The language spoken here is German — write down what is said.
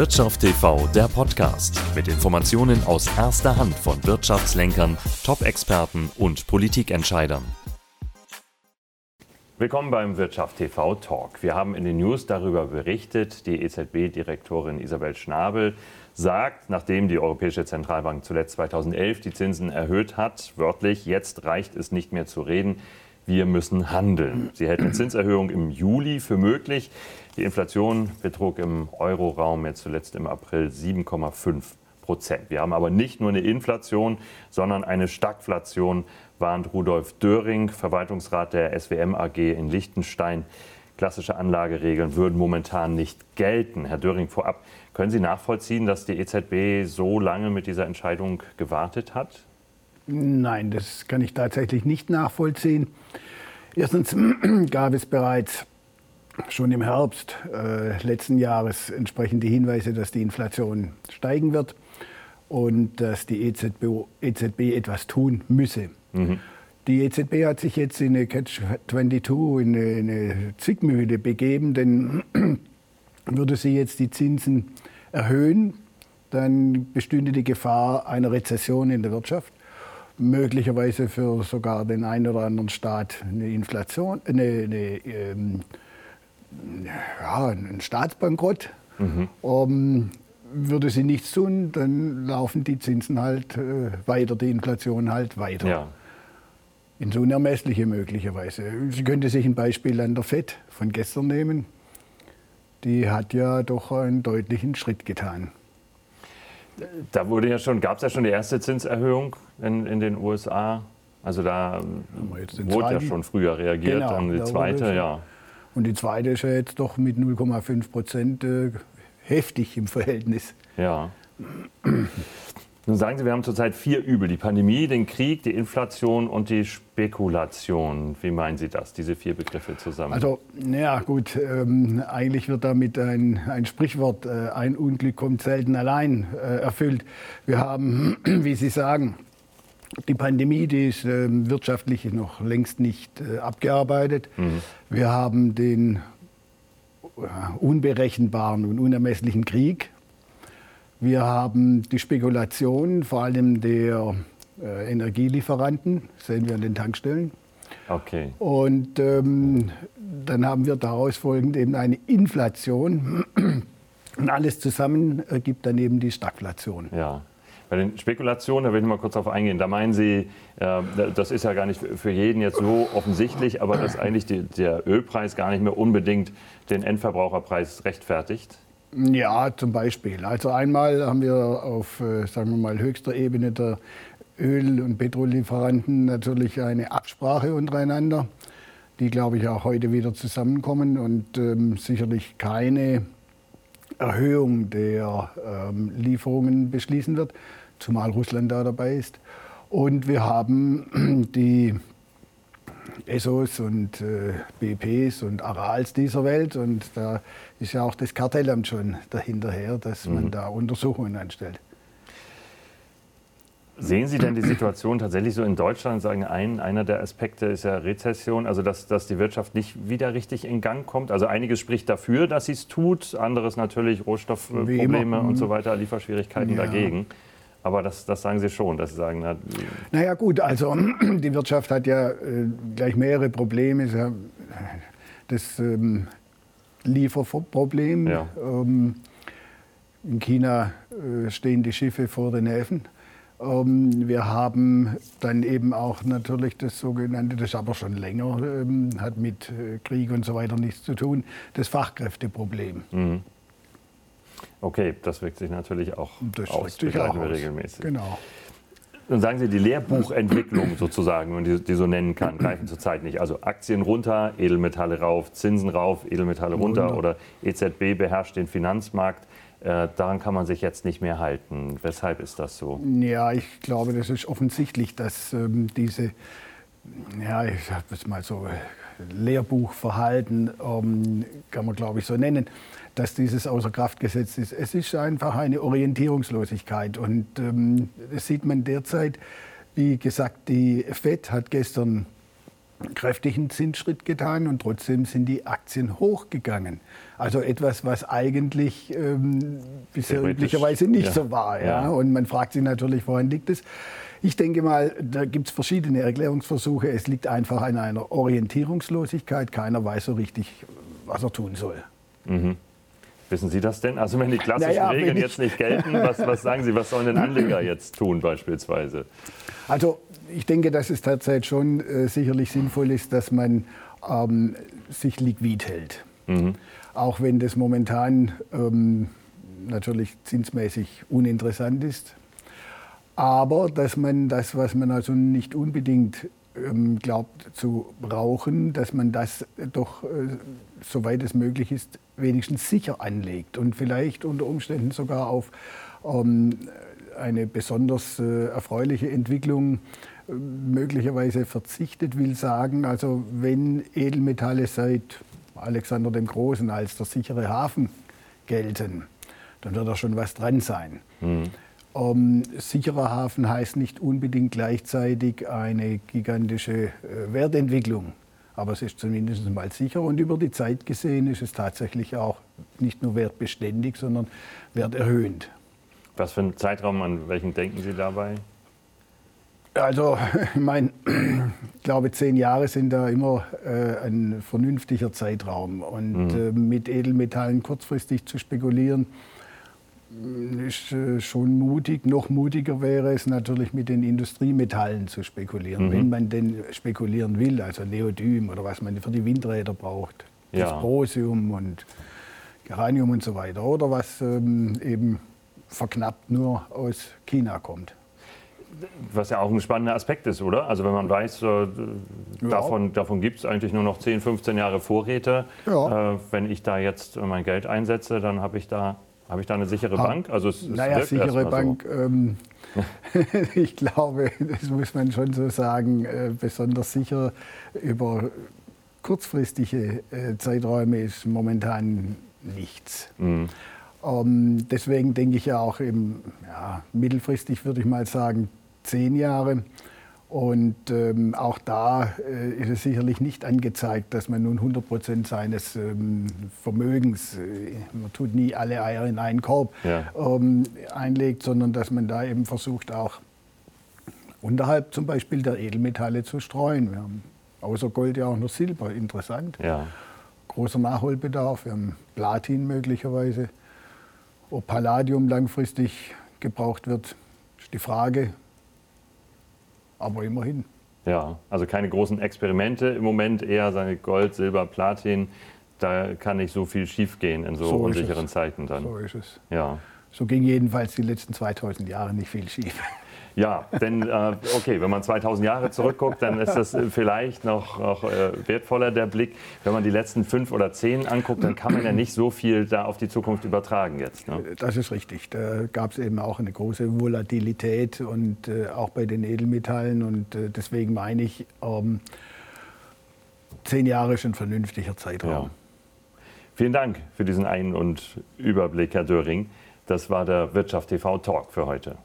Wirtschaft TV, der Podcast mit Informationen aus erster Hand von Wirtschaftslenkern, Top-Experten und Politikentscheidern. Willkommen beim Wirtschaft TV Talk. Wir haben in den News darüber berichtet, die EZB-Direktorin Isabel Schnabel sagt, nachdem die Europäische Zentralbank zuletzt 2011 die Zinsen erhöht hat, wörtlich, jetzt reicht es nicht mehr zu reden, wir müssen handeln. Sie hält eine Zinserhöhung im Juli für möglich. Die Inflation betrug im Euroraum jetzt zuletzt im April 7,5 Prozent. Wir haben aber nicht nur eine Inflation, sondern eine Stagflation, warnt Rudolf Döring, Verwaltungsrat der SWM AG in Liechtenstein. Klassische Anlageregeln würden momentan nicht gelten. Herr Döring, vorab, können Sie nachvollziehen, dass die EZB so lange mit dieser Entscheidung gewartet hat? Nein, das kann ich tatsächlich nicht nachvollziehen. Erstens gab es bereits schon im Herbst äh, letzten Jahres entsprechende Hinweise, dass die Inflation steigen wird und dass die EZB, EZB etwas tun müsse. Mhm. Die EZB hat sich jetzt in eine Catch-22, in eine, eine Zwickmühle begeben, denn würde sie jetzt die Zinsen erhöhen, dann bestünde die Gefahr einer Rezession in der Wirtschaft möglicherweise für sogar den einen oder anderen Staat eine Inflation, eine, eine ähm, ja, ein Staatsbankrott. Mhm. Um, würde sie nichts tun, dann laufen die Zinsen halt äh, weiter, die Inflation halt weiter. Ja. Ins Unermessliche möglicherweise. Sie könnte sich ein Beispiel an der FED von gestern nehmen. Die hat ja doch einen deutlichen Schritt getan. Da wurde ja schon, gab es ja schon die erste Zinserhöhung in, in den USA. Also da wurde ja schon früher reagiert, genau, dann die zweite, ja. Und die zweite ist ja jetzt doch mit 0,5 Prozent äh, heftig im Verhältnis. Ja. Nun sagen Sie, wir haben zurzeit vier Übel. Die Pandemie, den Krieg, die Inflation und die Spekulation. Wie meinen Sie das, diese vier Begriffe zusammen? Also, naja, gut, ähm, eigentlich wird damit ein, ein Sprichwort, äh, ein Unglück kommt selten allein, äh, erfüllt. Wir haben, wie Sie sagen, die Pandemie, die ist äh, wirtschaftlich noch längst nicht äh, abgearbeitet. Mhm. Wir haben den äh, unberechenbaren und unermesslichen Krieg. Wir haben die Spekulation, vor allem der äh, Energielieferanten, sehen wir an den Tankstellen. Okay. Und ähm, dann haben wir daraus folgend eben eine Inflation. Und alles zusammen ergibt dann eben die Stagflation. Ja. Bei den Spekulationen, da will ich mal kurz darauf eingehen. Da meinen Sie, äh, das ist ja gar nicht für jeden jetzt so offensichtlich, aber dass eigentlich die, der Ölpreis gar nicht mehr unbedingt den Endverbraucherpreis rechtfertigt? Ja, zum Beispiel. Also einmal haben wir auf, äh, sagen wir mal, höchster Ebene der Öl- und Petrollieferanten natürlich eine Absprache untereinander, die, glaube ich, auch heute wieder zusammenkommen und ähm, sicherlich keine Erhöhung der ähm, Lieferungen beschließen wird zumal Russland da dabei ist. Und wir haben die Essos und äh, BPs und Arals dieser Welt. Und da ist ja auch das Kartellamt schon dahinterher, dass mhm. man da Untersuchungen anstellt. Sehen Sie denn die Situation tatsächlich so in Deutschland? Sagen ein, einer der Aspekte ist ja Rezession, also dass, dass die Wirtschaft nicht wieder richtig in Gang kommt. Also einiges spricht dafür, dass sie es tut, anderes natürlich Rohstoffprobleme und so weiter, Lieferschwierigkeiten ja. dagegen. Aber das, das sagen Sie schon, dass Sie sagen, na, naja gut, also die Wirtschaft hat ja äh, gleich mehrere Probleme. Das ähm, Lieferproblem. Ja. Ähm, in China äh, stehen die Schiffe vor den Häfen. Ähm, wir haben dann eben auch natürlich das sogenannte, das ist aber schon länger, ähm, hat mit äh, Krieg und so weiter nichts zu tun, das Fachkräfteproblem. Mhm. Okay, das wirkt sich natürlich auch das aus, begleiten wir regelmäßig. Genau. Nun sagen Sie, die Lehrbuchentwicklung sozusagen, wenn man die, so nennen kann, greifen zurzeit nicht. Also Aktien runter, Edelmetalle rauf, Zinsen rauf, Edelmetalle runter oder EZB beherrscht den Finanzmarkt. Äh, daran kann man sich jetzt nicht mehr halten. Weshalb ist das so? Ja, ich glaube, das ist offensichtlich, dass ähm, diese, ja, ich sage es mal so, Lehrbuchverhalten, ähm, kann man glaube ich so nennen, dass dieses außer Kraft gesetzt ist. Es ist einfach eine Orientierungslosigkeit und ähm, das sieht man derzeit. Wie gesagt, die FED hat gestern kräftigen Zinsschritt getan und trotzdem sind die Aktien hochgegangen. Also etwas, was eigentlich ähm, bisher üblicherweise nicht ja. so war. Ja? ja? Und man fragt sich natürlich, woran liegt es? Ich denke mal, da gibt es verschiedene Erklärungsversuche. Es liegt einfach an einer Orientierungslosigkeit. Keiner weiß so richtig, was er tun soll. Mhm. Wissen Sie das denn? Also wenn die klassischen naja, Regeln jetzt nicht gelten, was, was, sagen Sie, was sollen denn Anleger jetzt tun beispielsweise? Also ich denke, dass es tatsächlich schon äh, sicherlich sinnvoll ist, dass man ähm, sich liquid hält. Mhm. Auch wenn das momentan ähm, natürlich zinsmäßig uninteressant ist. Aber dass man das, was man also nicht unbedingt ähm, glaubt zu brauchen, dass man das doch, äh, soweit es möglich ist, wenigstens sicher anlegt und vielleicht unter Umständen sogar auf ähm, eine besonders äh, erfreuliche Entwicklung äh, möglicherweise verzichtet, will sagen, also wenn Edelmetalle seit Alexander dem Großen als der sichere Hafen gelten, dann wird da schon was dran sein. Mhm. Um, sicherer Hafen heißt nicht unbedingt gleichzeitig eine gigantische äh, Wertentwicklung. Aber es ist zumindest mal sicher und über die Zeit gesehen ist es tatsächlich auch nicht nur wertbeständig, sondern werterhöhend. Was für einen Zeitraum, an welchen denken Sie dabei? Also, ich meine, ich glaube, zehn Jahre sind da immer äh, ein vernünftiger Zeitraum. Und mhm. äh, mit Edelmetallen kurzfristig zu spekulieren, ist äh, schon mutig. Noch mutiger wäre es natürlich mit den Industriemetallen zu spekulieren, mhm. wenn man denn spekulieren will, also Neodym oder was man für die Windräder braucht, ja. Dysprosium und Geranium und so weiter, oder was ähm, eben verknappt nur aus China kommt. Was ja auch ein spannender Aspekt ist, oder? Also wenn man weiß, äh, ja. davon, davon gibt es eigentlich nur noch 10, 15 Jahre Vorräte. Ja. Äh, wenn ich da jetzt mein Geld einsetze, dann habe ich da habe ich da eine sichere ha, Bank? Also es, es naja, sichere Bank. So. Ähm, ich glaube, das muss man schon so sagen, äh, besonders sicher über kurzfristige äh, Zeiträume ist momentan nichts. Mhm. Ähm, deswegen denke ich ja auch im, ja, mittelfristig würde ich mal sagen zehn Jahre. Und ähm, auch da äh, ist es sicherlich nicht angezeigt, dass man nun 100 Prozent seines ähm, Vermögens, äh, man tut nie alle Eier in einen Korb, ja. ähm, einlegt, sondern dass man da eben versucht, auch unterhalb zum Beispiel der Edelmetalle zu streuen. Wir haben außer Gold ja auch noch Silber, interessant. Ja. Großer Nachholbedarf, wir haben Platin möglicherweise. Ob Palladium langfristig gebraucht wird, ist die Frage aber immerhin. Ja, also keine großen Experimente im Moment, eher seine Gold, Silber, Platin. Da kann nicht so viel schiefgehen in so, so unsicheren Zeiten dann. So ist es. Ja. So ging jedenfalls die letzten 2000 Jahre nicht viel schief. Ja, denn äh, okay, wenn man 2000 Jahre zurückguckt, dann ist das vielleicht noch, noch äh, wertvoller der Blick. Wenn man die letzten fünf oder zehn anguckt, dann kann man ja nicht so viel da auf die Zukunft übertragen jetzt. Ne? Das ist richtig. Da gab es eben auch eine große Volatilität und äh, auch bei den Edelmetallen und äh, deswegen meine ich, ähm, zehn Jahre ist ein vernünftiger Zeitraum. Ja. Vielen Dank für diesen Ein- und Überblick, Herr Döring. Das war der Wirtschaft TV Talk für heute.